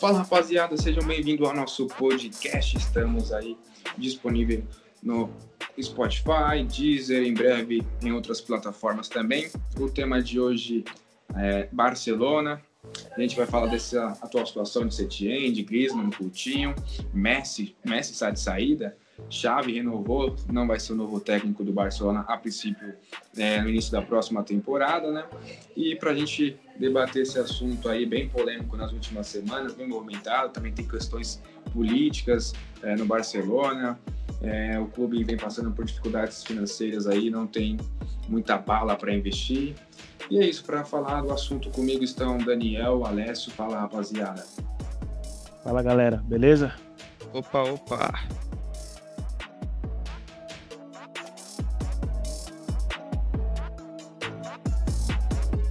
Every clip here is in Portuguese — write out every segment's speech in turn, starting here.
Fala rapaziada, sejam bem-vindos ao nosso podcast. Estamos aí disponível no Spotify, Deezer, em breve em outras plataformas também. O tema de hoje é Barcelona. A gente vai falar dessa atual situação de Setien, de Griezmann, Coutinho, Messi, Messi está de saída, Xavi renovou, não vai ser o novo técnico do Barcelona a princípio é, no início da próxima temporada, né? E para a gente debater esse assunto aí bem polêmico nas últimas semanas, bem movimentado, também tem questões políticas é, no Barcelona, é, o clube vem passando por dificuldades financeiras aí, não tem muita bala para investir. E é isso, para falar do assunto comigo estão Daniel, Alessio, fala rapaziada. Fala galera, beleza? Opa, opa.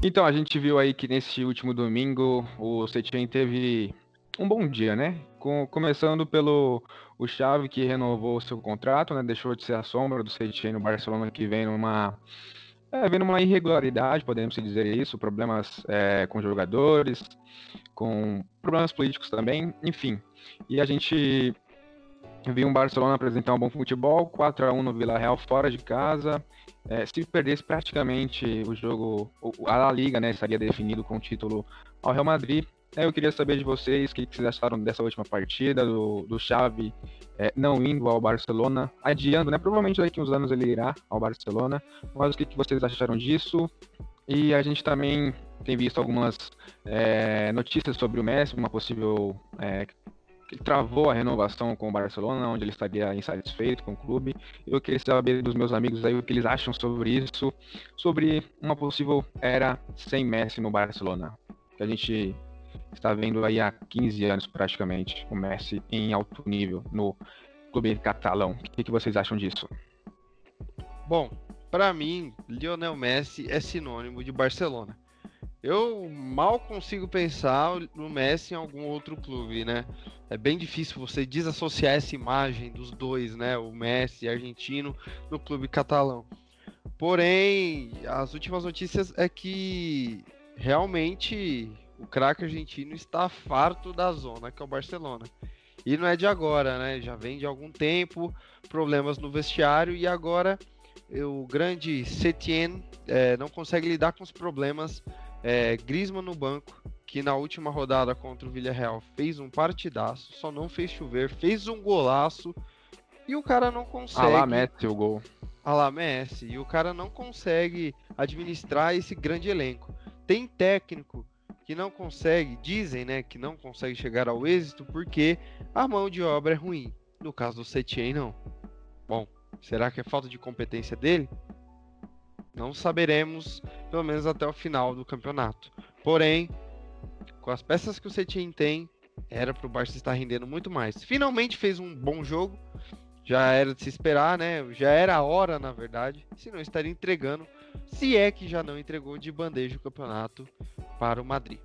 Então, a gente viu aí que nesse último domingo o Setien teve um bom dia, né? Com, começando pelo o Xavi, que renovou seu contrato, né? Deixou de ser a sombra do Setien no Barcelona, que vem numa é, vem numa irregularidade, podemos dizer isso, problemas é, com jogadores, com problemas políticos também, enfim. E a gente viu um Barcelona apresentar um bom futebol, 4 a 1 no Vila Real fora de casa, é, se perdesse praticamente o jogo, a La Liga, né, estaria definido com o título ao Real Madrid. É, eu queria saber de vocês o que, vocês acharam dessa última partida, do, do Xavi é, não indo ao Barcelona, adiando, né? Provavelmente daqui uns anos ele irá ao Barcelona. Mas o que, que vocês acharam disso? E a gente também tem visto algumas é, notícias sobre o Messi, uma possível é, que travou a renovação com o Barcelona, onde ele estaria insatisfeito com o clube. Eu queria saber dos meus amigos aí o que eles acham sobre isso, sobre uma possível era sem Messi no Barcelona. Que a gente está vendo aí há 15 anos praticamente o Messi em alto nível no clube catalão. O que, que vocês acham disso? Bom, para mim, Lionel Messi é sinônimo de Barcelona. Eu mal consigo pensar no Messi em algum outro clube, né? É bem difícil você desassociar essa imagem dos dois, né? O Messi argentino no clube catalão. Porém, as últimas notícias é que realmente o craque argentino está farto da zona, que é o Barcelona. E não é de agora, né? Já vem de algum tempo, problemas no vestiário e agora o grande Setien é, não consegue lidar com os problemas é, Griezmann no banco, que na última rodada contra o Villarreal fez um partidaço, só não fez chover, fez um golaço e o cara não consegue. Ah lá, Messi o gol. Ah lá, Messi. E o cara não consegue administrar esse grande elenco. Tem técnico que não consegue, dizem, né, que não consegue chegar ao êxito porque a mão de obra é ruim. No caso do Setien, não. Bom, será que é falta de competência dele? Não saberemos, pelo menos até o final do campeonato. Porém, com as peças que o Setien tem, era para o Barça estar rendendo muito mais. Finalmente fez um bom jogo, já era de se esperar, né? Já era a hora, na verdade, se não estaria entregando, se é que já não entregou de bandeja o campeonato para o Madrid.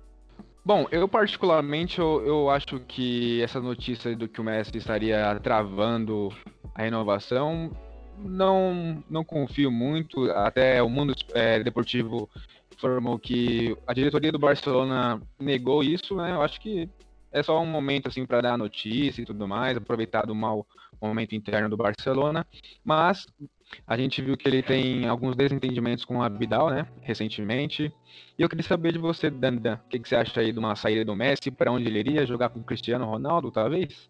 Bom, eu particularmente eu, eu acho que essa notícia do que o Messi estaria travando a renovação não, não confio muito. Até o mundo é, deportivo informou que a diretoria do Barcelona negou isso, né? Eu acho que é só um momento assim para dar notícia e tudo mais, aproveitar do mau momento interno do Barcelona. Mas a gente viu que ele tem alguns desentendimentos com a Vidal, né? Recentemente. E eu queria saber de você, Dandan, o que, que, você acha aí de uma saída do Messi? Para onde ele iria? Jogar com o Cristiano Ronaldo, talvez?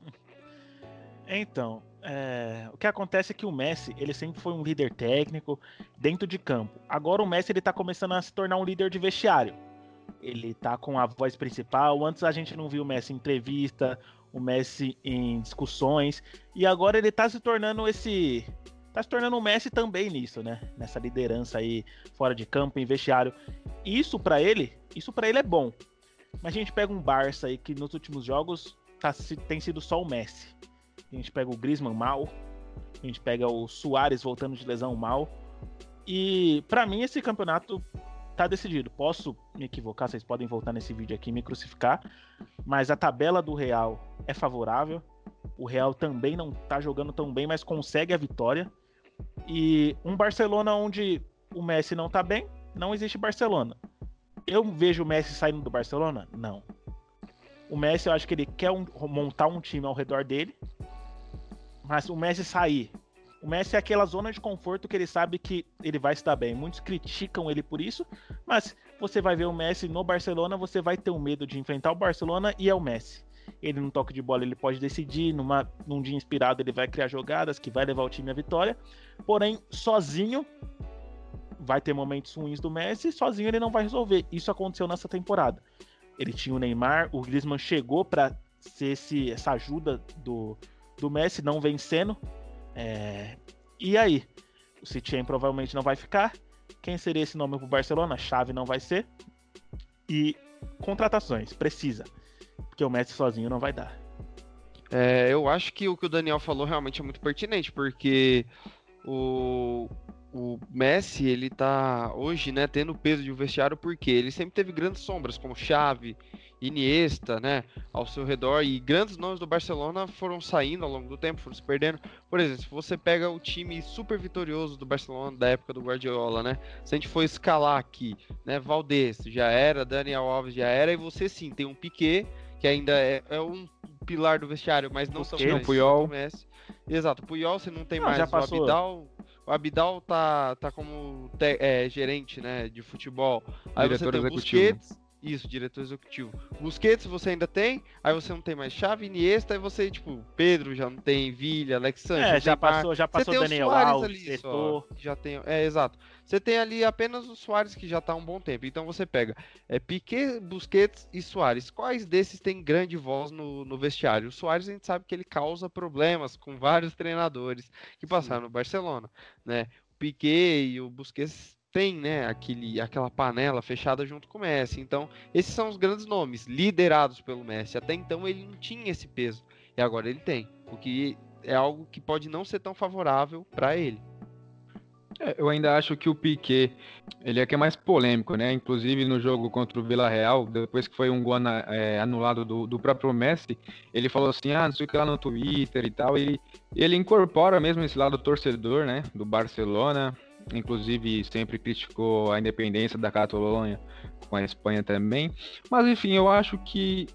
Então, é, o que acontece é que o Messi, ele sempre foi um líder técnico dentro de campo. Agora o Messi ele tá começando a se tornar um líder de vestiário. Ele tá com a voz principal. Antes a gente não viu o Messi em entrevista, o Messi em discussões, e agora ele tá se tornando esse tá se tornando o Messi também nisso, né? Nessa liderança aí fora de campo, em vestiário. Isso para ele, isso para ele é bom. Mas a gente pega um Barça aí que nos últimos jogos tá, tem sido só o Messi a gente pega o Griezmann mal, a gente pega o Soares voltando de lesão mal. E para mim esse campeonato tá decidido. Posso me equivocar, vocês podem voltar nesse vídeo aqui e me crucificar, mas a tabela do Real é favorável. O Real também não tá jogando tão bem, mas consegue a vitória. E um Barcelona onde o Messi não tá bem, não existe Barcelona. Eu vejo o Messi saindo do Barcelona? Não. O Messi, eu acho que ele quer um, montar um time ao redor dele. Mas o Messi sair. O Messi é aquela zona de conforto que ele sabe que ele vai estar bem. Muitos criticam ele por isso, mas você vai ver o Messi no Barcelona, você vai ter o um medo de enfrentar o Barcelona e é o Messi. Ele no toque de bola ele pode decidir, numa, num dia inspirado ele vai criar jogadas que vai levar o time à vitória. Porém, sozinho vai ter momentos ruins do Messi, sozinho ele não vai resolver. Isso aconteceu nessa temporada. Ele tinha o Neymar, o Griezmann chegou para ser esse, essa ajuda do, do Messi, não vencendo. É... E aí? O City provavelmente não vai ficar. Quem seria esse nome para o Barcelona? Chave não vai ser. E contratações, precisa. Porque o Messi sozinho não vai dar. É, eu acho que o que o Daniel falou realmente é muito pertinente, porque o, o Messi, ele tá hoje, né, tendo peso de um vestiário porque ele sempre teve grandes sombras, como Xavi, Iniesta, né, ao seu redor, e grandes nomes do Barcelona foram saindo ao longo do tempo, foram se perdendo. Por exemplo, se você pega o time super vitorioso do Barcelona da época do Guardiola, né, se a gente for escalar aqui, né, Valdez já era, Daniel Alves já era, e você sim, tem um Piquet, que ainda é, é um pilar do vestiário, mas não são o Puyol. Messi. Exato, o Puyol você não tem não, mais o Abidal o Abidal tá, tá como te, é, gerente né, de futebol. Aí Diretor você tem o Busquets, isso, diretor executivo. Busquets você ainda tem, aí você não tem mais Chave, Iniesta, aí você, tipo, Pedro já não tem, Villa, Alexandre. É, já passou, já passou o Daniel Alves, ali, só, já tem, é, exato. Você tem ali apenas o Soares que já tá há um bom tempo. Então você pega é, Piquet, Busquets e Soares. Quais desses tem grande voz no, no vestiário? O Soares a gente sabe que ele causa problemas com vários treinadores que passaram Sim. no Barcelona, né? O Piquet e o Busquets tem, né, aquele, aquela panela fechada junto com o Messi. Então, esses são os grandes nomes liderados pelo Messi. Até então ele não tinha esse peso e agora ele tem, o que é algo que pode não ser tão favorável para ele. É, eu ainda acho que o Piquet, ele é que é mais polêmico, né? Inclusive no jogo contra o Vila Real, depois que foi um gol é, anulado do, do, próprio Messi, ele falou assim, ah, não sei o que lá no Twitter e tal, e ele incorpora mesmo esse lado torcedor, né, do Barcelona, inclusive sempre criticou a independência da Catalunha com a Espanha também. Mas enfim, eu acho que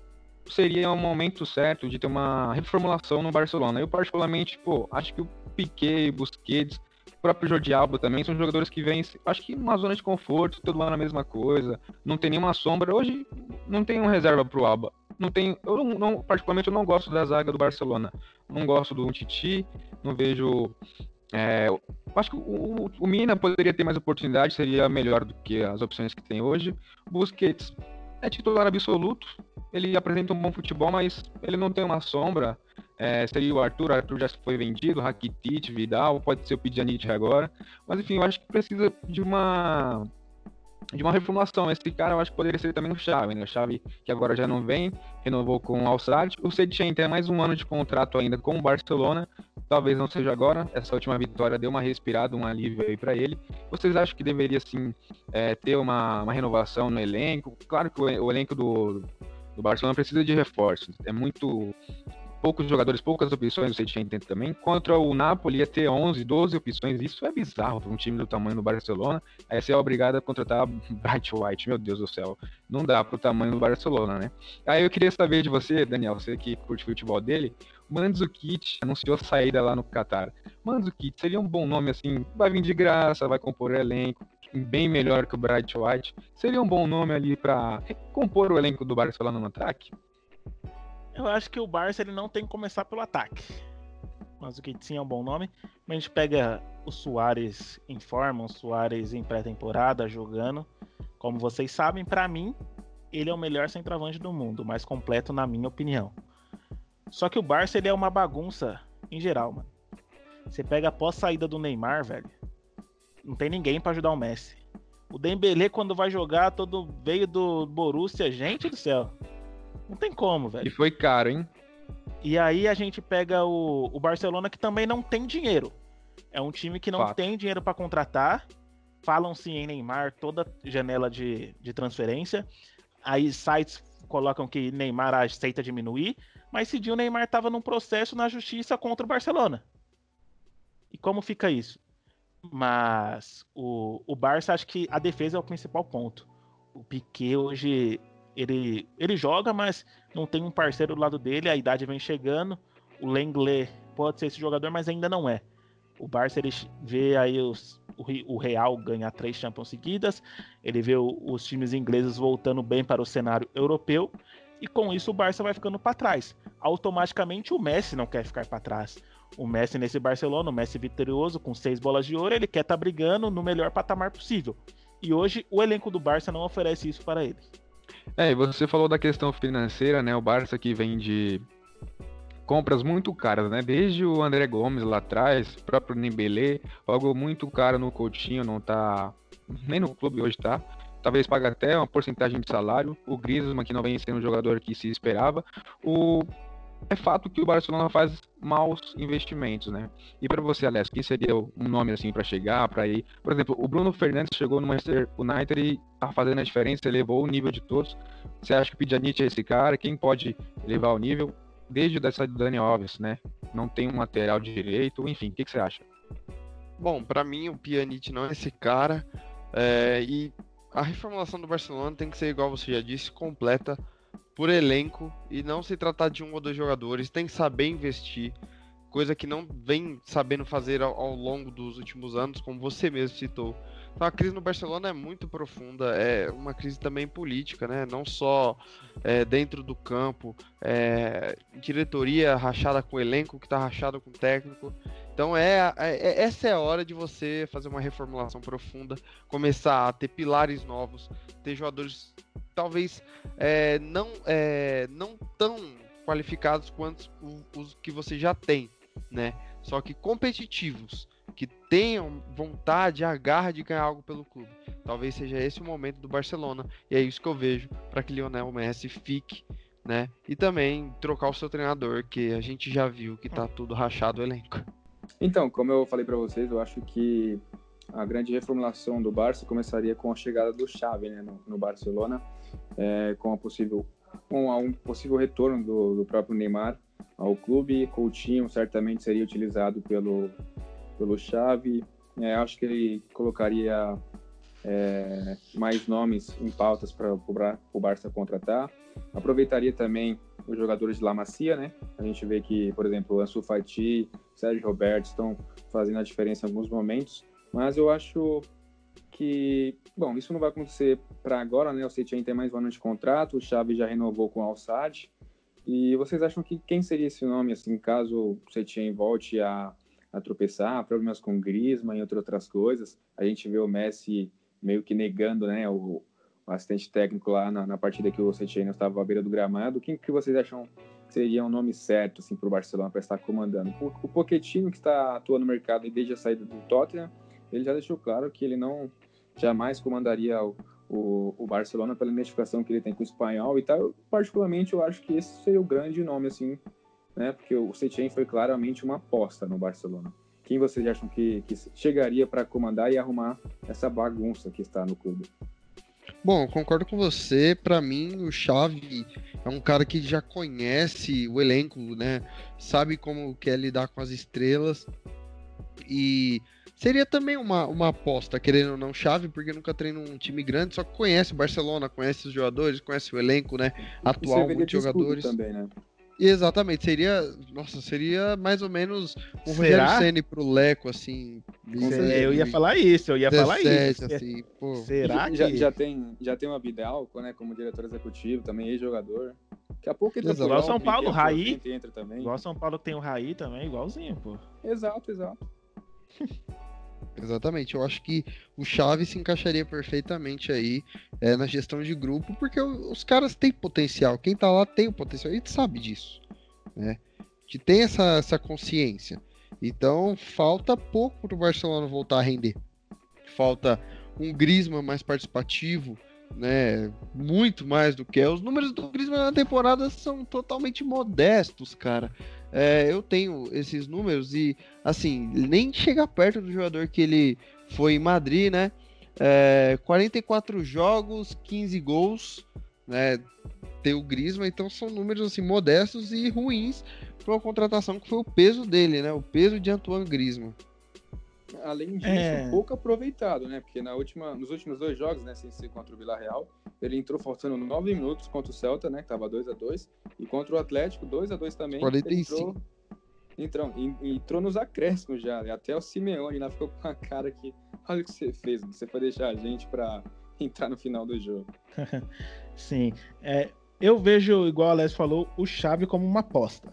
seria um momento certo de ter uma reformulação no Barcelona. Eu particularmente, pô, acho que o Piquet, Busquets, o próprio Jordi Alba também são jogadores que vêm, acho que uma zona de conforto, todo ano a mesma coisa, não tem nenhuma sombra. Hoje não tem um reserva pro Alba. Não tem, eu não, não, particularmente eu não gosto da zaga do Barcelona. Não gosto do Titi, não vejo é, acho que o, o, Mina poderia ter mais oportunidade, seria melhor do que as opções que tem hoje. Busquets é titular absoluto, ele apresenta um bom futebol, mas ele não tem uma sombra. É, seria o Arthur, Arthur já foi vendido, Rakitic, Vidal, pode ser o Pjanic agora. Mas enfim, eu acho que precisa de uma de uma reformulação. Esse cara eu acho que poderia ser também o Chave, né? O Chave que agora já não vem, renovou com o Alçade. O Sedchen tem mais um ano de contrato ainda com o Barcelona. Talvez não seja agora. Essa última vitória deu uma respirada, um alívio aí para ele. Vocês acham que deveria sim é, ter uma, uma renovação no elenco? Claro que o, o elenco do, do Barcelona precisa de reforços. É muito poucos jogadores, poucas opções o Setien tem também. Contra o Napoli ia ter 11, 12 opções. Isso é bizarro para um time do tamanho do Barcelona. Aí você é obrigado a contratar Bright White. Meu Deus do céu. Não dá para o tamanho do Barcelona, né? Aí eu queria saber de você, Daniel, você que curte futebol dele. Mandzukic anunciou saída lá no Qatar. Mandzukic seria um bom nome assim, vai vir de graça, vai compor o elenco, bem melhor que o Bright White. Seria um bom nome ali para compor o elenco do Barcelona no ataque? Eu acho que o Barça ele não tem que começar pelo ataque. Mas o sim é um bom nome. A gente pega o Soares em forma, o Soares em pré-temporada jogando. Como vocês sabem, para mim, ele é o melhor centroavante do mundo, mais completo na minha opinião. Só que o Barça ele é uma bagunça em geral, mano. Você pega após saída do Neymar, velho. Não tem ninguém para ajudar o Messi. O Dembélé quando vai jogar todo veio do Borussia, gente do céu. Não tem como, velho. E foi caro, hein? E aí a gente pega o, o Barcelona que também não tem dinheiro. É um time que não Fato. tem dinheiro para contratar. falam-se em Neymar toda janela de, de transferência. Aí sites colocam que Neymar aceita diminuir, mas esse dia o Neymar estava num processo na justiça contra o Barcelona. E como fica isso? Mas o, o Barça, acho que a defesa é o principal ponto. O Piquet hoje, ele, ele joga, mas não tem um parceiro do lado dele, a idade vem chegando. O Lenglet pode ser esse jogador, mas ainda não é. O Barça ele vê aí os, o, Real ganhar três Champions seguidas, ele vê o, os times ingleses voltando bem para o cenário europeu, e com isso o Barça vai ficando para trás. Automaticamente o Messi não quer ficar para trás. O Messi nesse Barcelona, o Messi vitorioso, com seis bolas de ouro, ele quer estar tá brigando no melhor patamar possível. E hoje o elenco do Barça não oferece isso para ele. É, e você falou da questão financeira, né? O Barça que vem de compras muito caras, né? Desde o André Gomes lá atrás, o próprio Nembele, algo muito caro no Coutinho, não tá nem no clube hoje tá. Talvez pague até uma porcentagem de salário. O Griezmann, que não vem sendo um jogador que se esperava. O é fato que o Barcelona faz maus investimentos, né? E para você, Alex, quem seria um nome assim para chegar, para ir? Por exemplo, o Bruno Fernandes chegou no Manchester United e tá fazendo a diferença, elevou o nível de todos. Você acha que o Pjanic é esse cara? Quem pode levar o nível? Desde dessa do Dani Alves, né? Não tem um lateral direito, enfim, o que, que você acha? Bom, para mim o Pjanic não é esse cara. É, e a reformulação do Barcelona tem que ser, igual você já disse, completa por elenco e não se tratar de um ou dois jogadores, tem que saber investir, coisa que não vem sabendo fazer ao, ao longo dos últimos anos, como você mesmo citou. Então a crise no Barcelona é muito profunda, é uma crise também política, né? Não só é, dentro do campo, é, diretoria rachada com elenco, que está rachado com técnico. Então é, é, é, essa é a hora de você fazer uma reformulação profunda, começar a ter pilares novos, ter jogadores talvez é, não, é, não tão qualificados quanto os que você já tem, né? Só que competitivos, que tenham vontade, a garra de ganhar algo pelo clube. Talvez seja esse o momento do Barcelona, e é isso que eu vejo para que Lionel Messi fique, né? E também trocar o seu treinador, que a gente já viu que tá tudo rachado o elenco. Então, como eu falei para vocês, eu acho que a grande reformulação do Barça começaria com a chegada do Xavi né, no, no Barcelona, é, com a possível com um possível retorno do, do, próprio Neymar ao clube. Coutinho certamente seria utilizado pelo pelo Xavi. É, acho que ele colocaria é, mais nomes em pautas para o Barça contratar. Aproveitaria também os jogadores de La Macia, né? A gente vê que, por exemplo, Ansu Fati, Sérgio Roberto estão fazendo a diferença em alguns momentos, mas eu acho que, bom, isso não vai acontecer para agora, né? O Setien tem mais um ano de contrato, o Xavi já renovou com o Alçade. E vocês acham que quem seria esse nome, assim, caso o Setien volte a, a tropeçar, problemas com Griezmann e outras coisas? A gente vê o Messi meio que negando, né, o, o assistente técnico lá na, na partida que o Setien estava à beira do gramado. Quem que vocês acham que seria um nome certo, assim, para o Barcelona para estar comandando? O, o Pochettino, que está atuando no mercado desde a saída do Tottenham, ele já deixou claro que ele não jamais comandaria o, o, o, Barcelona pela identificação que ele tem com o espanhol e tal. particularmente, eu acho que esse seria o grande nome, assim, né? Porque o Setien foi claramente uma aposta no Barcelona. Quem vocês acham que, que chegaria para comandar e arrumar essa bagunça que está no clube? Bom, concordo com você. Para mim, o Xavi é um cara que já conhece o elenco, né? Sabe como quer lidar com as estrelas. E Seria também uma, uma aposta, querendo ou não, chave, porque nunca treina um time grande, só que conhece o Barcelona, conhece os jogadores, conhece o elenco, né? Atual, muitos jogadores. Também, né? Exatamente, seria. Nossa, seria mais ou menos um? Rogério Senni pro Leco, assim. Eu ia falar isso, eu ia 17, falar isso. Assim, pô. Será que. Já, já, tem, já tem uma Vidal, né, como diretor executivo, também ex-jogador. Daqui a pouco ele tá Igual São Paulo, Raí. Igual São Paulo tem o Raí também, igualzinho, pô. Exato, exato. Exatamente, eu acho que o Chaves se encaixaria perfeitamente aí é, na gestão de grupo, porque os caras têm potencial, quem tá lá tem o potencial, a gente sabe disso, né? Gente tem essa, essa consciência. Então falta pouco para o Barcelona voltar a render. Falta um Griezmann mais participativo, né? Muito mais do que é. Os números do Griezmann na temporada são totalmente modestos, cara. É, eu tenho esses números e, assim, nem chega perto do jogador que ele foi em Madrid, né? É, 44 jogos, 15 gols, né? Tem o Griezmann, então são números assim modestos e ruins para uma contratação que foi o peso dele, né? O peso de Antoine Griezmann. Além disso, é... pouco aproveitado, né? Porque na última, nos últimos dois jogos, né, sem ser contra o Villarreal, ele entrou faltando nove minutos contra o Celta, né? Que tava 2 a 2 e contra o Atlético, 2 a 2 também. 45. Entrou, entrou, entrou nos acréscimos já. Né? Até o Simeone lá ficou com a cara que. Olha o que você fez, você foi deixar a gente para entrar no final do jogo. Sim. É, eu vejo, igual a Alessio falou, o Chave como uma aposta.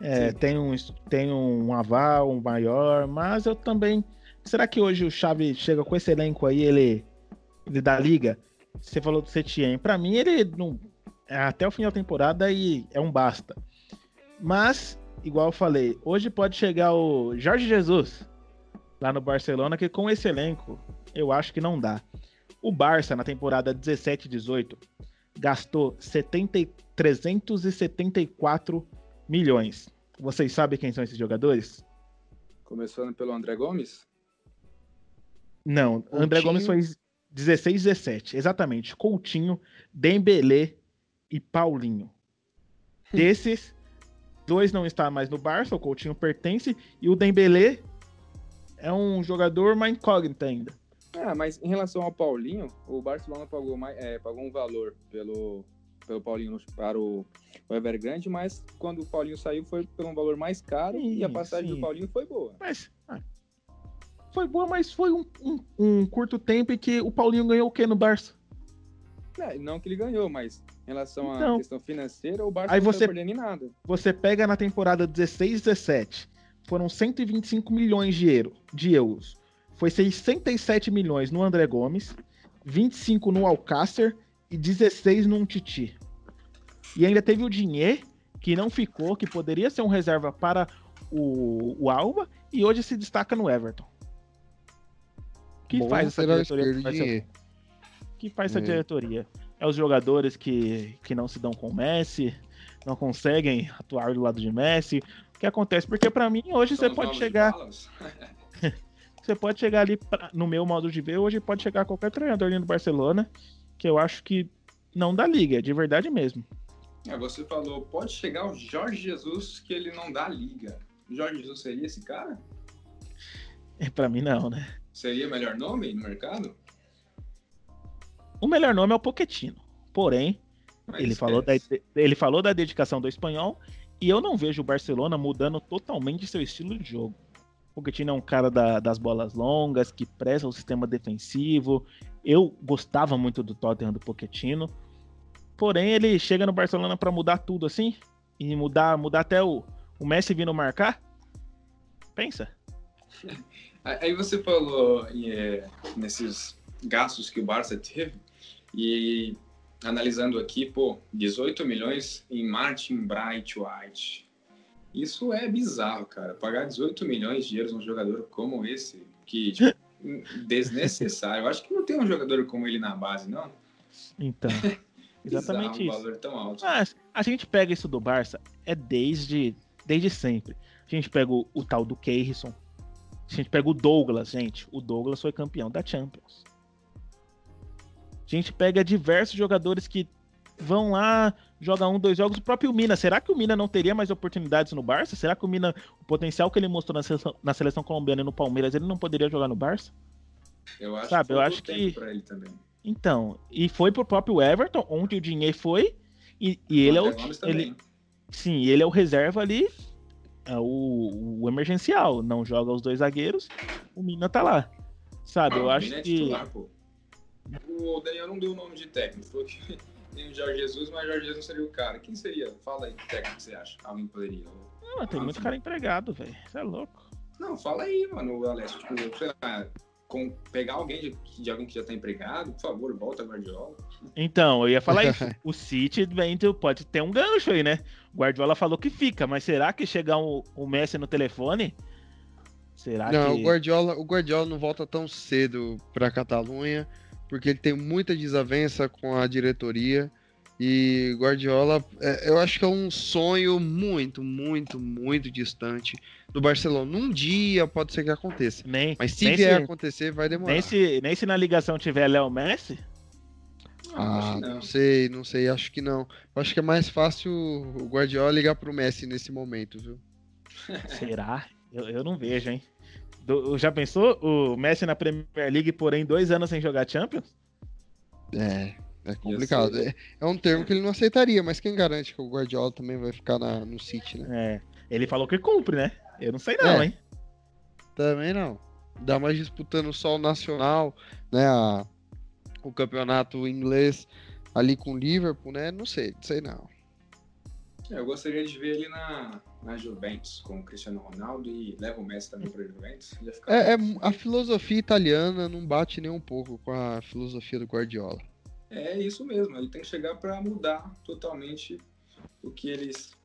É, tem, um, tem um aval, um maior, mas eu também. Será que hoje o Chave chega com esse elenco aí, ele, ele dá liga? Você falou do Setien. Para mim, ele não. É até o fim da temporada e é um basta. Mas, igual eu falei, hoje pode chegar o Jorge Jesus lá no Barcelona, que com esse elenco eu acho que não dá. O Barça, na temporada 17-18, gastou 70, 374 milhões. Vocês sabem quem são esses jogadores? Começando pelo André Gomes? Não, Coutinho. André Gomes foi 16, 17. Exatamente. Coutinho, Dembélé e Paulinho. Desses, dois não estão mais no Barça, o Coutinho pertence, e o Dembélé é um jogador mais incógnito ainda. Ah, mas em relação ao Paulinho, o Barcelona pagou, mais, é, pagou um valor pelo, pelo Paulinho para o, o Evergrande, mas quando o Paulinho saiu foi por um valor mais caro sim, e a passagem sim. do Paulinho foi boa. Mas ah, foi boa, mas foi um, um, um, curto tempo em que o Paulinho ganhou o que no Barça? É, não que ele ganhou, mas em relação então, à questão financeira, o Barça aí não você, tá perdendo em nada. Você pega na temporada 16 17, foram 125 milhões de, euro, de euros. Foi 67 milhões no André Gomes, 25 no Alcácer e 16 num Titi. E ainda teve o dinheiro que não ficou, que poderia ser um reserva para o, o Alba, e hoje se destaca no Everton. Que Bom, faz essa diretoria? Que faz, essa, que faz essa diretoria? É os jogadores que, que não se dão com o Messi, não conseguem atuar do lado de Messi. O que acontece? Porque para mim hoje São você pode chegar. você pode chegar ali pra, no meu modo de ver, hoje pode chegar qualquer treinador ali no Barcelona, que eu acho que não dá liga, de verdade mesmo. É, você falou, pode chegar o Jorge Jesus que ele não dá liga. Jorge Jesus seria esse cara? É, pra mim não, né? Seria o melhor nome no mercado? O melhor nome é o Poquetino. Porém, ele falou, da, ele falou da dedicação do espanhol e eu não vejo o Barcelona mudando totalmente seu estilo de jogo. O Pochettino é um cara da, das bolas longas, que preza o sistema defensivo. Eu gostava muito do Tottenham do Pochettino. Porém, ele chega no Barcelona para mudar tudo assim e mudar, mudar até o, o Messi vindo marcar. Pensa. Aí você falou é, nesses gastos que o Barça teve e analisando aqui, pô, 18 milhões em Martin Bright White. Isso é bizarro, cara. Pagar 18 milhões de euros num jogador como esse, que tipo, desnecessário. Eu acho que não tem um jogador como ele na base, não. Então. Exatamente Bizarro, isso. Um valor tão alto. Mas a gente pega isso do Barça é desde, desde sempre. A gente pega o, o tal do Keirson. A gente pega o Douglas, gente. O Douglas foi campeão da Champions. A gente pega diversos jogadores que vão lá, joga um, dois jogos. O próprio Mina, será que o Mina não teria mais oportunidades no Barça? Será que o Mina, o potencial que ele mostrou na seleção, na seleção colombiana e no Palmeiras, ele não poderia jogar no Barça? Eu acho Sabe, que eu acho que então, e foi pro próprio Everton, onde o dinheiro foi, e, e ele é o. Ele, sim, ele é o reserva ali, é o, o, emergencial. Não joga os dois zagueiros, o Mina tá lá. Sabe, ah, eu acho é que. Titular, o Daniel não deu o nome de técnico, falou que tem o Jorge Jesus, mas o Jorge Jesus seria o cara. Quem seria? Fala aí, técnico que você acha? Alguém poderia? Não, tem ah, muito cara empregado, velho. Você é louco. Não, fala aí, mano, Alessio. Tipo, sei lá, com, pegar alguém de, de, alguém que já está empregado, por favor, volta Guardiola. Então, eu ia falar isso. o City pode ter um gancho aí, né? O Guardiola falou que fica, mas será que chegar o, o Messi no telefone? Será não, que... o Guardiola, o Guardiola não volta tão cedo para a Catalunha, porque ele tem muita desavença com a diretoria. E Guardiola, é, eu acho que é um sonho muito, muito, muito distante do Barcelona. Num dia pode ser que aconteça. Nem, Mas se nem vier se- acontecer, vai demorar. nem, se, nem se na ligação tiver Léo Messi, Ah, não. não. sei, não sei, acho que não. Eu acho que é mais fácil o Guardiola ligar pro Messi nesse momento, viu? será? Eu, eu não vejo, hein? Do- já pensou o Messi na Premier League, porém dois anos sem jogar Champions? É, é complicado. É, é um termo que ele não aceitaria, mas quem garante que o Guardiola também vai ficar na- no City, né? É, ele falou que cumpre, né? Eu não sei não, É. hein? Também não. Dá mais disputando só o Nacional, né? a- o campeonato inglês ali com o Liverpool, né? Não sei, não sei não. É, Eu gostaria de ver ele na, na Juventus com o Cristiano Ronaldo e leva o Messi também para Juventus. Ia ficar É, é- a filosofia italiana não bate nem um pouco com a filosofia do Guardiola. É isso mesmo, ele tem que chegar para mudar totalmente o que eles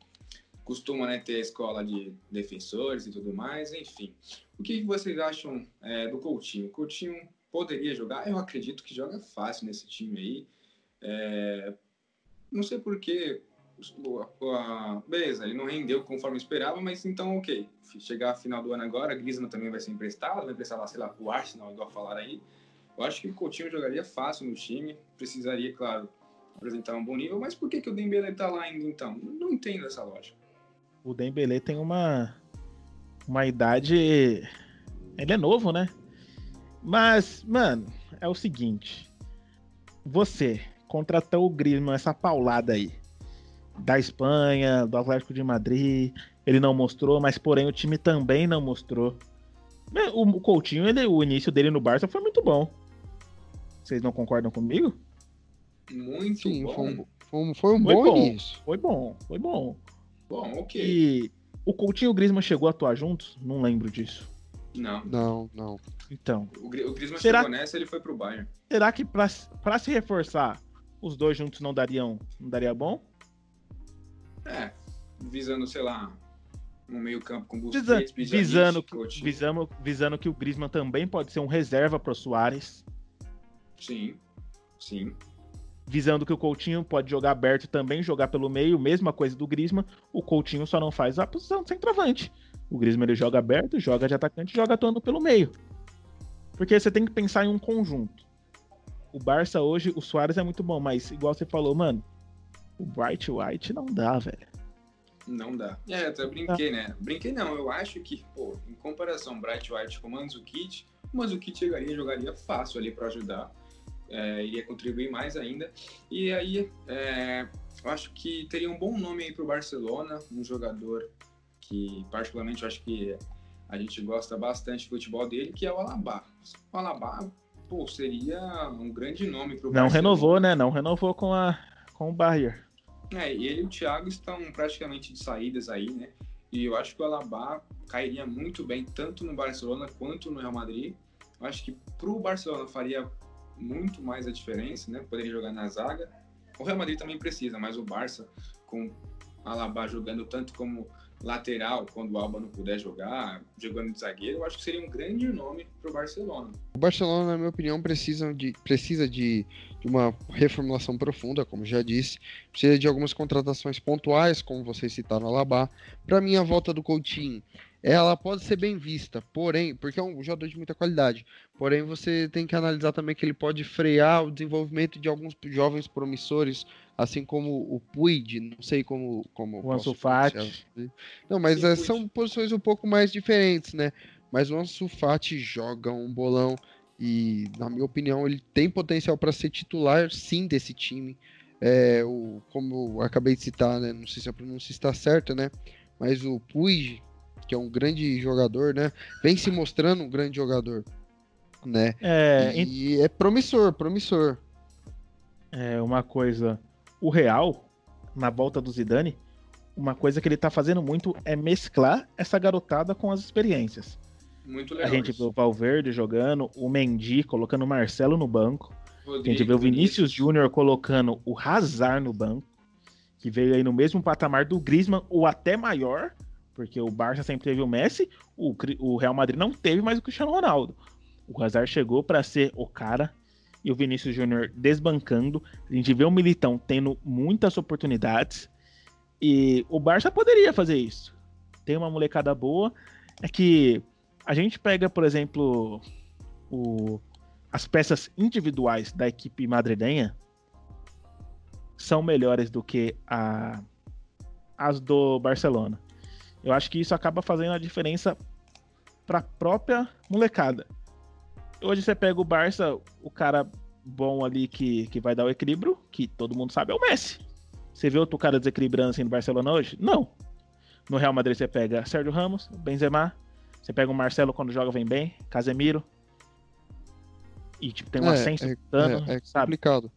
costumam né, ter a escola de defensores e tudo mais, enfim. O que vocês acham é, do Coutinho? O Coutinho poderia jogar? Eu acredito que joga fácil nesse time aí. É, não sei porquê. Beleza, ele não rendeu conforme esperava, mas então ok. Chegar a final do ano agora, Griezmann também vai ser emprestado, vai emprestar lá, sei lá, pro Arsenal, igual falaram aí. Eu acho que o Coutinho jogaria fácil no time, precisaria, claro, apresentar um bom nível, mas por que, que o Dembele tá lá ainda então? Não, entendo essa lógica. O Dembele tem uma uma idade ele é novo, né? Mas, mano, é o seguinte, você contratou o Griezmann essa paulada aí da Espanha, do Atlético de Madrid, ele não mostrou, mas porém o time também não mostrou. O o Coutinho, ele, o início dele no Barça foi muito bom. Vocês não concordam comigo? Muito Sim, bom. foi um, foi um, foi um Foi bom, bom. início. Foi bom, foi bom. Bom, ok. E o Coutinho e o Griezmann chegou a atuar juntos? Não lembro disso. Não. Não, não. Então, O, o Griezmann Será- chegou nessa, ele foi pro Bayern. será que pra, pra se reforçar, os dois juntos não dariam, não daria bom? É, visando, sei lá, um meio campo com Visa- Busquets, Pjanic, visando, visando, visando que o Griezmann também pode ser um reserva pro Soares. Sim, sim. Visando que o Coutinho pode jogar aberto também jogar pelo meio, mesma coisa do Griezmann. O Coutinho só não faz a posição de centroavante. O Griezmann ele joga aberto, joga de atacante, joga atuando pelo meio. Porque você tem que pensar em um conjunto. O Barça hoje, o Soares é muito bom, mas igual você falou, mano, o Bright White não dá, velho. Não dá. É, eu até brinquei, né? Brinquei não, eu acho que, pô, em comparação Bright White com o Mandzukic, o Mandzukic chegaria e jogaria fácil ali para ajudar. É, iria contribuir mais ainda. E aí, é, eu acho que teria um bom nome aí pro Barcelona, um jogador que, particularmente, eu acho que a gente gosta bastante do futebol dele, que é o Alaba. O Alaba, pô, seria um grande nome pro Não Barcelona. renovou, né? Não renovou com, a, com o Bayern. É, ele e o Thiago estão praticamente de saídas aí, né? E eu acho que o Alaba cairia muito bem, tanto no Barcelona quanto no Real Madrid. Eu acho que pro Barcelona faria muito mais a diferença, né? Poderia jogar na zaga. O Real Madrid também precisa, mas o Barça, com Alaba jogando tanto como lateral, quando o Alba não puder jogar, jogando de zagueiro, eu acho que seria um grande nome pro Barcelona. O Barcelona, na minha opinião, precisa de, precisa de, de uma reformulação profunda, como já disse. Precisa de algumas contratações pontuais, como vocês citaram, Alaba. Para mim, a volta do Coutinho, ela pode ser bem vista, porém, porque é um jogador de muita qualidade. Porém, você tem que analisar também que ele pode frear o desenvolvimento de alguns jovens promissores, assim como o Puig, não sei como... como O Ansu Fati. Não, mas Sim, é, Puig. são posições um pouco mais diferentes, né? Mas o Ansu Fati joga um bolão e, na minha opinião, ele tem potencial para ser titular, sim, desse time. É, o, como eu acabei de citar, né? Não sei se a pronúncia está certa, né? Mas o Puig, que é um grande jogador, né? Vem se mostrando um grande jogador, né? É, ent- e é promissor, promissor. é uma coisa. O Real, na volta do Zidane, uma coisa que ele tá fazendo muito é mesclar essa garotada com as experiências. Muito A legal. gente vê isso. o Valverde jogando, o Mendy colocando o Marcelo no banco. A gente Rodrigo, vê o Vinícius Júnior colocando o Hazard no banco, que veio aí no mesmo patamar do Griezmann, ou até maior, porque o Barça sempre teve o Messi, o, o Real Madrid não teve mais o Cristiano Ronaldo. O Hazard chegou para ser o cara e o Vinícius Júnior desbancando. A gente vê o Militão tendo muitas oportunidades. E o Barça poderia fazer isso. Tem uma molecada boa. É que a gente pega, por exemplo, o, as peças individuais da equipe madrilenha são melhores do que a, as do Barcelona. Eu acho que isso acaba fazendo a diferença para a própria molecada. Hoje você pega o Barça, o cara bom ali que, que vai dar o equilíbrio, que todo mundo sabe, é o Messi. Você vê outro cara desequilibrando assim no Barcelona hoje? Não. No Real Madrid você pega Sérgio Ramos, Benzema, você pega o Marcelo quando joga vem bem, Casemiro. E tipo, tem um É, ascenso é, dano, é, é sabe? complicado.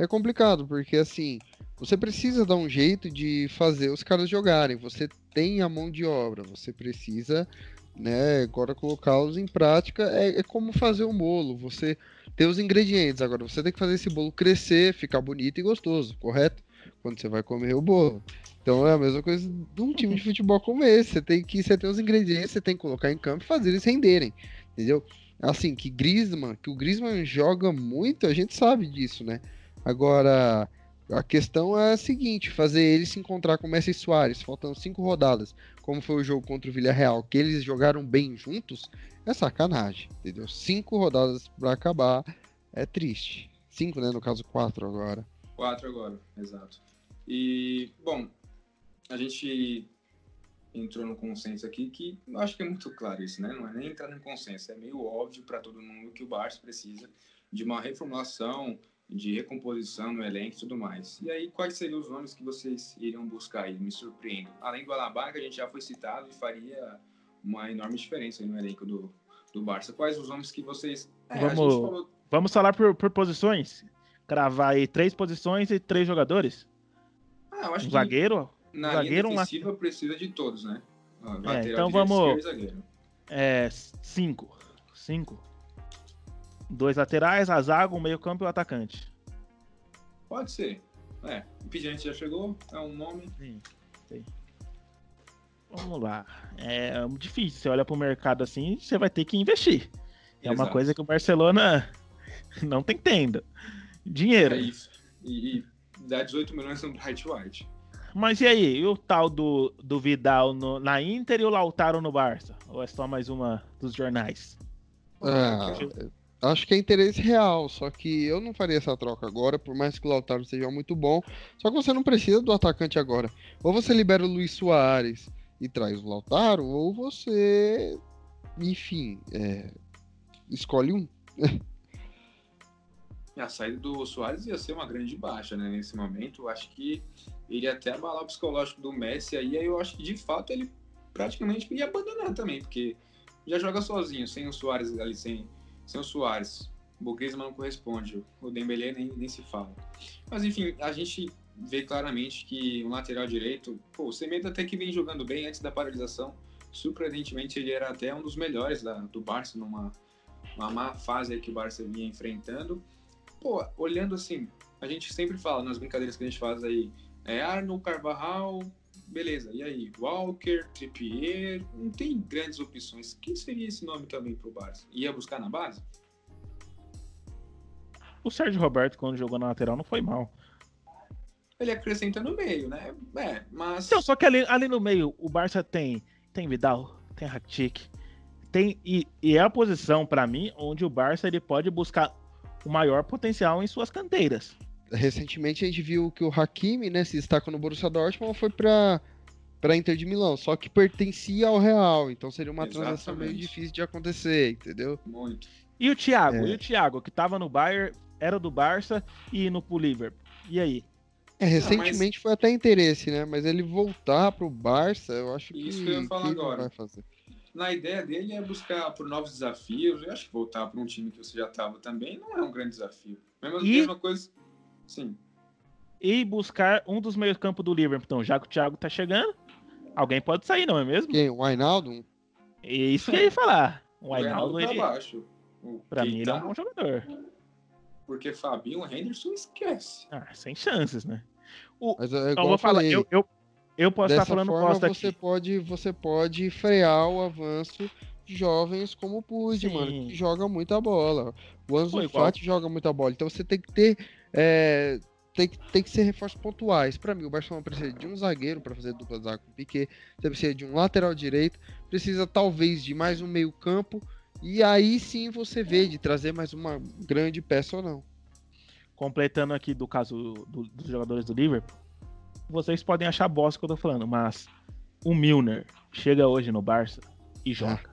É complicado, porque assim, você precisa dar um jeito de fazer os caras jogarem. Você tem a mão de obra, você precisa, né, agora colocá-los em prática. É, é como fazer um bolo. Você tem os ingredientes, agora você tem que fazer esse bolo crescer, ficar bonito e gostoso, correto? Quando você vai comer o bolo. Então é a mesma coisa de um time de futebol como esse. Você tem que você tem os ingredientes, você tem que colocar em campo e fazer eles renderem, entendeu? Assim, que Griezmann, que o Griezmann joga muito, a gente sabe disso, né? Agora, a questão é a seguinte: fazer ele se encontrar com o Messi Soares, faltando cinco rodadas, como foi o jogo contra o Villarreal, que eles jogaram bem juntos, é sacanagem, entendeu? Cinco rodadas para acabar é triste. Cinco, né? No caso, quatro agora. Quatro agora, exato. E, bom, a gente entrou no consenso aqui que eu acho que é muito claro isso, né? Não é nem entrar no consenso, é meio óbvio para todo mundo que o Barça precisa de uma reformulação, de recomposição no elenco e tudo mais. E aí, quais seriam os nomes que vocês iriam buscar aí? Me surpreendo. Além do Alaba, que a gente já foi citado e faria uma enorme diferença aí no elenco do, do Barça. Quais os nomes que vocês. É, Vamos- falou- Vamos falar por, por posições? Cravar aí três posições e três jogadores? Ah, eu acho Um que zagueiro? na zagueiro, um linha defensiva precisa de todos, né? Ó, lateral então vamos- zagueiro. É, cinco. Cinco. Dois laterais, a zaga, um meio campo e o atacante. Pode ser. É, o Pidgante já chegou, é um nome. Sim, sim. Vamos lá. É difícil. Você olha pro mercado assim, você vai ter que investir. É uma Exato. coisa que o Barcelona não tem tenda. Dinheiro. É isso. E, e dá 18 milhões no Bright White. Mas e aí? E o tal do, do Vidal no- na Inter e o Lautaro no Barça? Ou é só mais uma dos jornais? Ah, acho que é interesse real, só que eu não faria essa troca agora, por mais que o Lautaro seja muito bom. Só que você não precisa do atacante agora. Ou você libera o Luiz Soares e traz o Lautaro, ou você, enfim, é, escolhe um. A saída do Soares ia ser uma grande baixa, né? Nesse momento, eu acho que iria até abalar o psicológico do Messi. Aí eu acho que de fato ele praticamente ia abandonar também, porque já joga sozinho, sem o Soares ali, sem, sem o Soares. O não corresponde, o Dembélé nem, nem se fala. Mas enfim, a gente vê claramente que o lateral direito, pô, o Semedo até que vem jogando bem antes da paralisação. Surpreendentemente, ele era até um dos melhores da, do Barça numa uma má fase que o Barça vinha enfrentando. Pô, olhando assim, a gente sempre fala nas brincadeiras que a gente faz aí, é Arnold, Carvajal, beleza, e aí? Walker, Trippier, não tem grandes opções. Quem seria esse nome também pro Barça? Ia buscar na base? O Sérgio Roberto, quando jogou na lateral, não foi mal. Ele acrescenta no meio, né? É, mas. Então, só que ali, ali no meio, o Barça tem, tem Vidal, tem Rakitic, tem e, e é a posição para mim onde o Barça ele pode buscar o maior potencial em suas canteiras. Recentemente a gente viu que o Hakimi, né, se destacou no Borussia Dortmund, foi para para Inter de Milão, só que pertencia ao Real, então seria uma transação meio Exatamente. difícil de acontecer, entendeu? Muito. E o Thiago, É. e o Thiago que tava no Bayern, era do Barça e no pro Liverpool. E aí? É, recentemente foi até interesse, né? Mas ele voltar pro Barça, eu acho que, Isso que eu ia falar agora. vai fazer. Na ideia dele é buscar por novos desafios. Eu acho que voltar para um time que você já estava também não é um grande desafio. Mesma, E- mesma coisa. Sim. E buscar um dos meios campos do Liverpool. Então, já que o Thiago tá chegando, alguém pode sair, não é mesmo? Quem? O Wijnaldum? É isso que eu ia falar. O O Reinaldo Wijnaldo, tá ele, abaixo. O pra mim, ele é um bom jogador. Porque Fabinho Henderson esquece. Ah, sem chances, né? O, Mas é Então, eu vou eu falar, eu, eu, eu posso estar falando forma bosta você aqui. pode, você pode frear o avanço jovens como o Pud, mano, que joga muita bola. O igual- Fati joga muita bola. Então você tem que ter. É, tem, que- tem que ser reforços pontuais. Pra mim, o Barcelona precisa de um zagueiro pra fazer dupla zaga com o Piquet. Você precisa de um lateral direito. Precisa talvez de mais um meio-campo. E aí sim você vê de trazer mais uma grande peça ou não. completando aqui do caso do- dos jogadores do Liverpool, vocês podem achar bosta que eu tô falando, mas o Milner chega hoje no Barça e joga.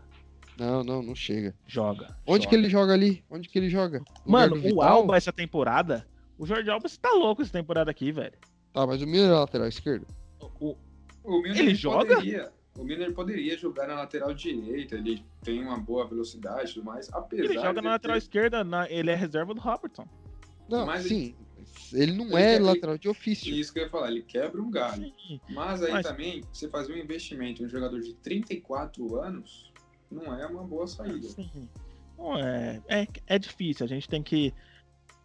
Não, não, não chega. Joga. Ah. Onde joga. que ele joga ali? Onde que ele joga? No Mano, o? Alba essa temporada, o Jorge Alba você tá louco essa temporada aqui, velho. Tá, mas o Miller é lateral esquerdo. O, O Milner Ele joga? Poderia, o Milner poderia jogar na lateral direita, ele tem uma boa velocidade e tudo mais, apesar ele joga na lateral ter- esquerda, na- ele é reserva do Robertson. Não, Mas sim. Ele não ele é quer- lateral de ofício. Isso que eu ia falar, ele quebra um galho. Sim. Mas aí Mas- também, você fazer um investimento em um jogador de 34 anos, não é uma boa saída. Sim. Não, é, é, é difícil, a gente tem que...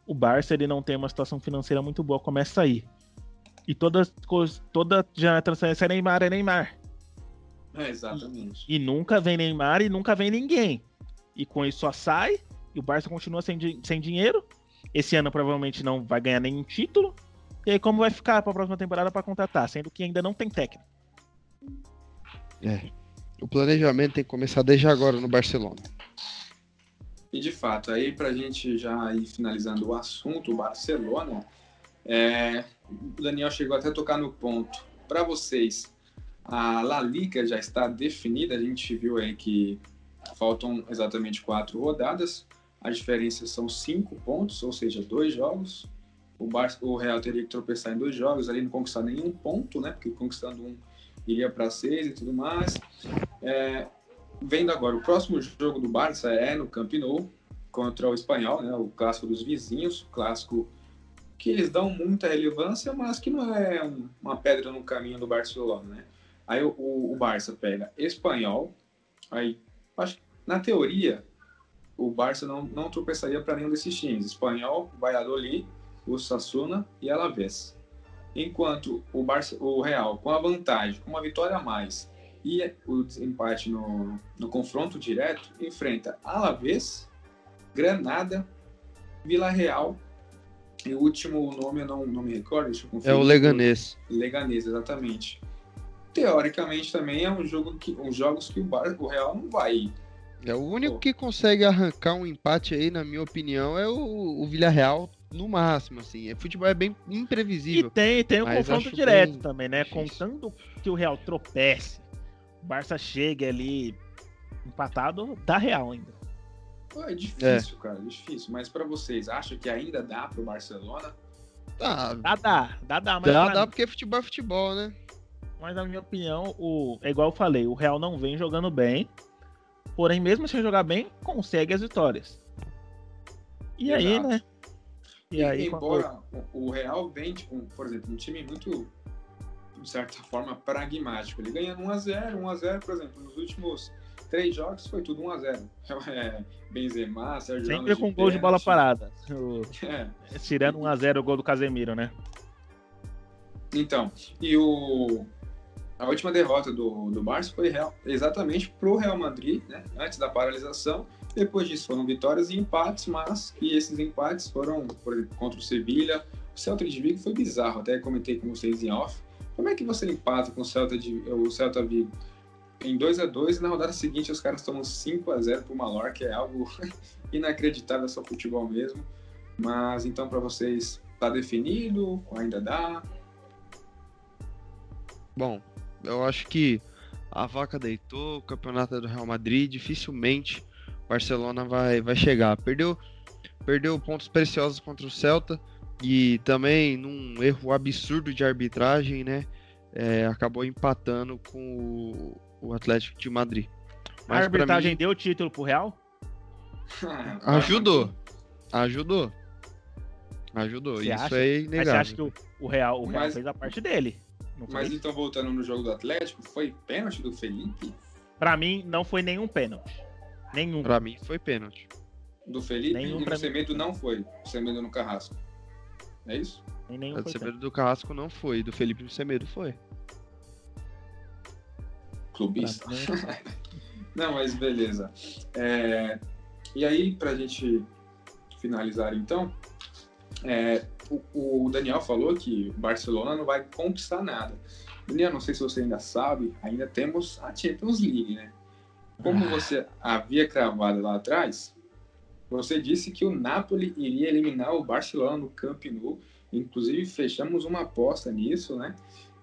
O Barça, ele não tem uma situação financeira muito boa, começa aí. E todas, coisas- toda janela transferência é Neymar, é Neymar. É, exatamente. E nunca vem Neymar e nunca vem ninguém. E com isso só sai, e o Barça continua sem, sem dinheiro. Esse ano provavelmente não vai ganhar nenhum título. E aí como vai ficar pra próxima temporada pra contratar, sendo que ainda não tem técnico. O planejamento tem que começar desde agora no Barcelona. E de fato, aí pra gente já ir finalizando o assunto, o Barcelona, é, o Daniel chegou até a tocar no ponto. Para vocês, a La Liga já está definida, a gente viu aí que faltam exatamente quatro rodadas, a diferença são cinco pontos, ou seja, dois jogos. O, Bar o Real teria que tropeçar em dois jogos, ali não conquistar nenhum ponto, né? Porque conquistando um iria para seis e tudo mais. É, vendo agora, o próximo jogo do Barça é no Camp Nou contra o Espanhol, né? O clássico dos vizinhos, clássico que eles dão muita relevância, mas que não é um- uma pedra no caminho do Barcelona, né? Aí o, o, Barça pega Espanhol, aí acho na teoria o Barça não, não tropeçaria para nenhum desses times, Espanhol, Valladolid, o Sassuna e Alavés. Enquanto o, Barça, o Real, com a vantagem, com uma vitória a mais e o desempate no, no confronto direto, enfrenta Alavés, Granada, Vila Real e o último nome eu não, não me recordo, deixa eu É conferir. o Leganês. Leganês, exatamente. Teoricamente também é um jogo que, uns jogos que o, Bar, o Real não vai. É o único Pô. que consegue arrancar um empate aí, na minha opinião, é o, o Villarreal no máximo, assim. É, futebol é bem E imprevisível. tem, tem o confronto direto bem também, né? Contando que o Real tropece, Barça chega ali empatado, dá Real ainda. Pô, é difícil, cara, é difícil. Mas para vocês, acham que ainda dá pro Barcelona? Tá, Dá, dá, dá, dá, mas, dá, dá mim- porque futebol é futebol, né? mas na minha opinião, o, é igual eu falei, o Real não vem jogando bem, porém, mesmo sem jogar bem, consegue as vitórias. E aí, Exato. né? E aí, embora o o Real vem, tipo, um- por exemplo, um time muito, de certa forma, pragmático. Ele ganha 1x0, 1x0, por exemplo, nos últimos três jogos foi tudo 1x0. É, Benzema, Sérgio sempre Ramos com gol de bola parada. O- É, tirando 1x0 o gol do Casemiro, né? Então, e o, a última derrota do, do Barça foi real, exatamente pro Real Madrid, né? Antes da paralisação. Depois disso foram vitórias e empates, mas que esses empates foram, por exemplo, contra o Sevilha. O Celta de Vigo foi bizarro, até comentei com vocês em off. Como é que você empata com o Celta, de, o Celta Vigo em 2 a 2 e na rodada seguinte os caras tomam 5 a 0 pro Mallorca, que é algo inacreditável, é só futebol mesmo. Mas então para vocês tá definido, ainda dá? Bom, eu acho que a vaca deitou, o campeonato é do Real Madrid, dificilmente Barcelona vai, vai chegar. Perdeu, perdeu pontos preciosos contra o Celta e também num erro absurdo de arbitragem, né? é, acabou empatando com o, o Atlético de Madrid. A Mas pra arbitragem mim, deu título pro Real? ajudou, ajudou, ajudou. Você Isso acha? é Mas você inegável. acha que o, o Real, o Real Mas- fez a parte dele? Mas então, voltando no jogo do Atlético, foi pênalti do Felipe? Pra mim, não foi nenhum pênalti. Nenhum. Pra mim foi pênalti. Do Felipe Nenhum e do. Semedo não foi. O Semedo no Carrasco. É isso? Nem nenhum A do Semedo do Carrasco não foi, do Felipe Semedo foi. Clubista. Pra Não, mas beleza. É, e aí, para a gente finalizar então, é, o, o, Daniel falou que o Barcelona não vai conquistar nada. Daniel, não sei se você ainda sabe, ainda temos a Champions League, né? Como ah. você havia cravado lá atrás, você disse que o Napoli iria eliminar o Barcelona no Camp Nou. Inclusive, fechamos uma aposta nisso, né?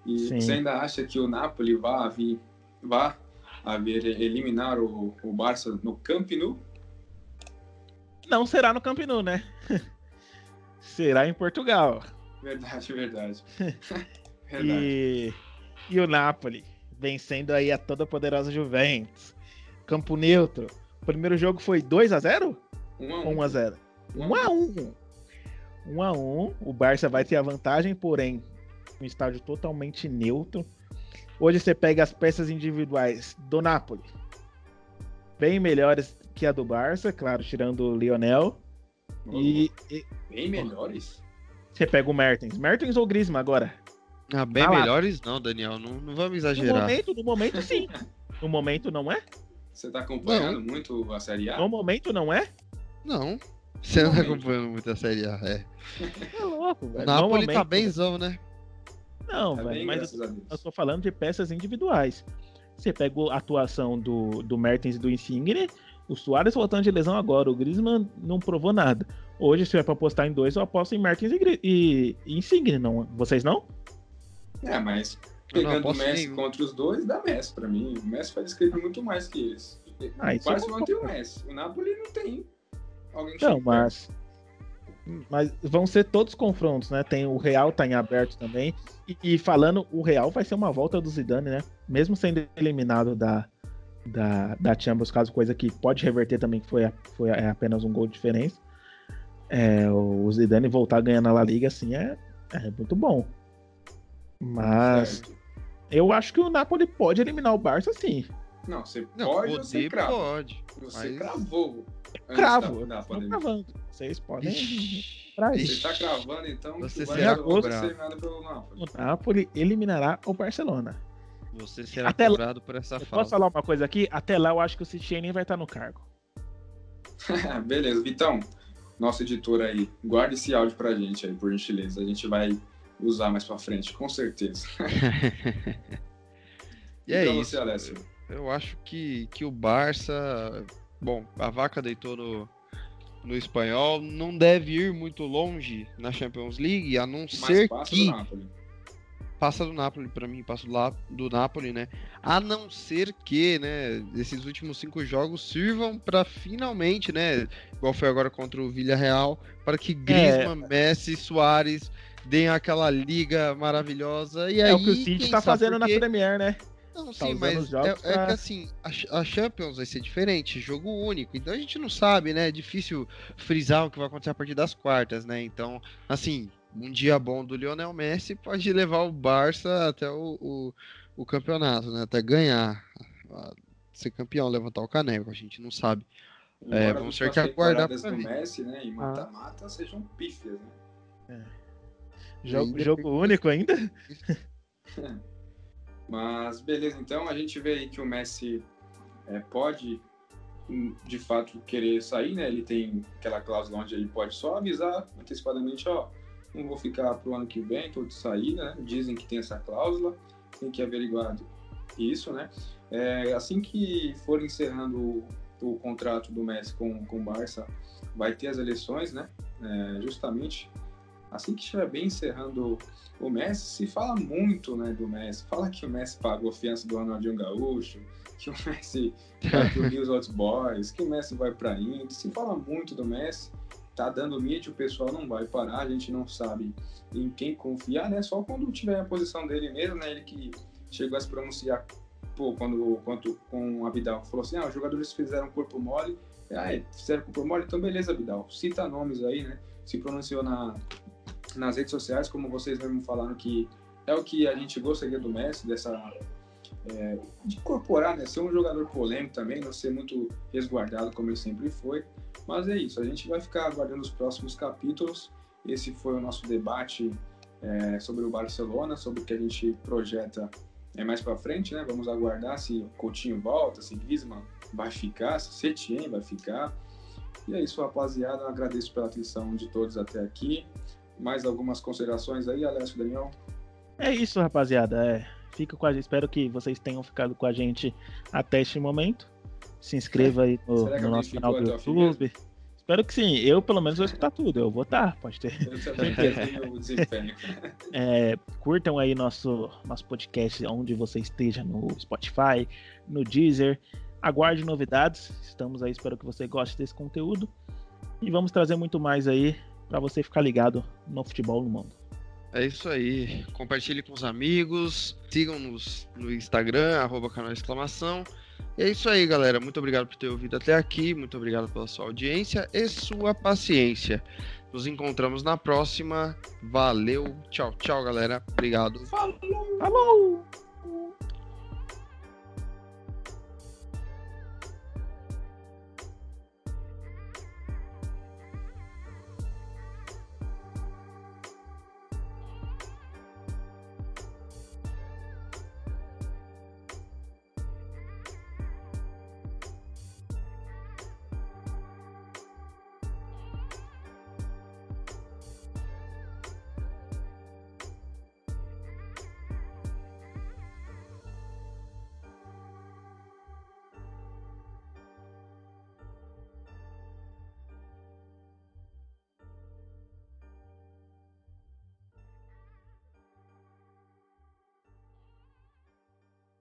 E Sim. você ainda acha que o Napoli vai vir, vai haver eliminar o, o Barça no Camp Nou? Não será no Camp Nou, né? será em Portugal. Verdade, verdade. verdade. E, e o Napoli vencendo aí a toda poderosa Juventus. Campo neutro. O primeiro jogo foi 2 a 0 1 a 0 1 a 1 1 a 1 O Barça vai ter a vantagem, porém, um estádio totalmente neutro. Hoje você pega as peças individuais do Napoli, bem melhores que a do Barça, claro, tirando o Lionel. E, e, bem melhores? Você pega o Mertens. Mertens ou Griezmann agora? Ah, bem melhores não, Daniel. Não, não vamos exagerar. No momento, no momento sim. No momento não é? Você tá acompanhando não. muito a Série A? No momento não é? Não. Você não tá acompanhando muito a Série A, é. É louco, velho. O Napoli tá benzão, né? Não, tá velho, mas eu, eu tô falando de peças individuais. Você pega a atuação do, do Mertens e do Insigne, o Soares voltando de lesão agora, o Griezmann não provou nada. Hoje, se é pra apostar em dois, eu aposto em Mertens e, e, e Insigne, não? Vocês não? É, mas pegando o Messi nenhum. contra os dois, dá Messi pra mim. O Messi faz escrever muito mais que eles. Ah, o Barcelona tem o Messi. O Napoli não tem alguém Não, mas. Mas vão ser todos confrontos, né? Tem o Real tá em aberto também. E, e, falando, o Real vai ser uma volta do Zidane, né? Mesmo sendo eliminado da, da, da Champions, caso coisa que pode reverter também, que foi, foi é apenas um gol de diferença. É, o Zidane voltar ganhando a La Liga, assim, é, é muito bom. Mas certo. eu acho que o Napoli pode eliminar o Barça, sim. Não, você não, pode ou você crava? Pode. Você mas... cravou. Cravo. Da, da cravando. Vocês podem. Você está cravando, então, você que será cobrado. pelo Napoli. O Napoli eliminará o Barcelona. Você será Até cobrado lá... por essa falta. Posso falar uma coisa aqui? Até lá eu acho que o Citiene vai estar no cargo. Beleza, Vitão, nosso editor aí, guarde esse áudio pra gente aí, por gentileza. A gente vai usar mais pra frente, com certeza. e é então, isso. Você, Alessio? Eu acho que, que o Barça. Bom, a vaca deitou no, no espanhol, não deve ir muito longe na Champions League, a não Mas ser que. Passa do Napoli para mim, passa do, lá, do Napoli, né? A não ser que, né, esses últimos cinco jogos sirvam para finalmente, né, igual foi agora contra o Villarreal, para que Griezmann, é... Messi, Soares deem aquela liga maravilhosa. E é aí, o que o City tá fazendo porque... na Premier, né? Não, tá sim, mas é, pra... é, que assim, a, a, Champions vai ser diferente, jogo único, então a gente não sabe, né? É difícil frisar o que vai acontecer a partir das quartas, né? Então, assim, um dia bom do Lionel Messi pode levar o Barça até o, o, o campeonato, né? Até ganhar, ser campeão, levantar o caneco, a gente não sabe. é, vamos ter que aguardar para ver. Messi, né? E mata-mata ah. sejam pífias, né? É. Jogo, jogo único ainda? Mas beleza, então a gente vê aí que o Messi é, pode hum, de fato querer sair, né? Ele tem aquela cláusula onde ele pode só avisar antecipadamente, ó, não vou ficar pro ano que vem, tô de saída, né? Dizem que tem essa cláusula, tem que averiguar isso, né? É, assim que for encerrando o, o, contrato do Messi com, com o Barça, vai ter as eleições, né? É, justamente assim que estiver bem encerrando o Messi, se fala muito né, do Messi. Fala que o Messi pagou fiança do Ronaldinho Gaúcho, que o Messi vai pro News Old Boys, que o Messi vai para Inter. Se fala muito do Messi, tá dando mídia, o pessoal não vai parar, a gente não sabe em quem confiar, né? Só quando tiver a posição dele mesmo, né? Ele que chegou a se pronunciar pô, quando, quando com a Vidal falou assim: ah, os jogadores fizeram corpo mole. Ah, fizeram corpo mole, então beleza, Vidal. Cita nomes aí, né? Se pronunciou na, nas redes sociais, como vocês mesmo falaram que é o que a gente gostaria do Messi, dessa é, de incorporar, né, ser um jogador polêmico também, não ser muito resguardado como ele sempre foi. Mas é isso, a gente vai ficar aguardando os próximos capítulos. Esse foi o nosso debate é, sobre o Barcelona, sobre o que a gente projeta é, mais para frente, né? Vamos aguardar se Coutinho volta, se Griezmann vai ficar, se Setien vai ficar. E é isso, rapaziada. Eu agradeço pela atenção de todos até aqui. Mais algumas considerações aí, Alessio Daniel? É isso, rapaziada. É, fica com a gente. Espero que vocês tenham ficado com a gente até este momento. Se inscreva aí no, no nosso canal do YouTube. Espero que sim. Eu, pelo menos, vou escutar tudo. Eu vou estar, pode ter. Eu também tenho desempenho. É, curtam aí nosso, nosso podcast onde você esteja, no Spotify, no Deezer. Aguarde novidades. Estamos aí, espero que você goste desse conteúdo. E vamos trazer muito mais aí para você ficar ligado no futebol no mundo. É isso aí. Compartilhe com os amigos. Sigam-nos no Instagram, arroba canal exclamação. E é isso aí, galera. Muito obrigado por ter ouvido até aqui. Muito obrigado pela sua audiência e sua paciência. Nos encontramos na próxima. Valeu. Tchau, tchau, galera. Obrigado. Falou. Falou.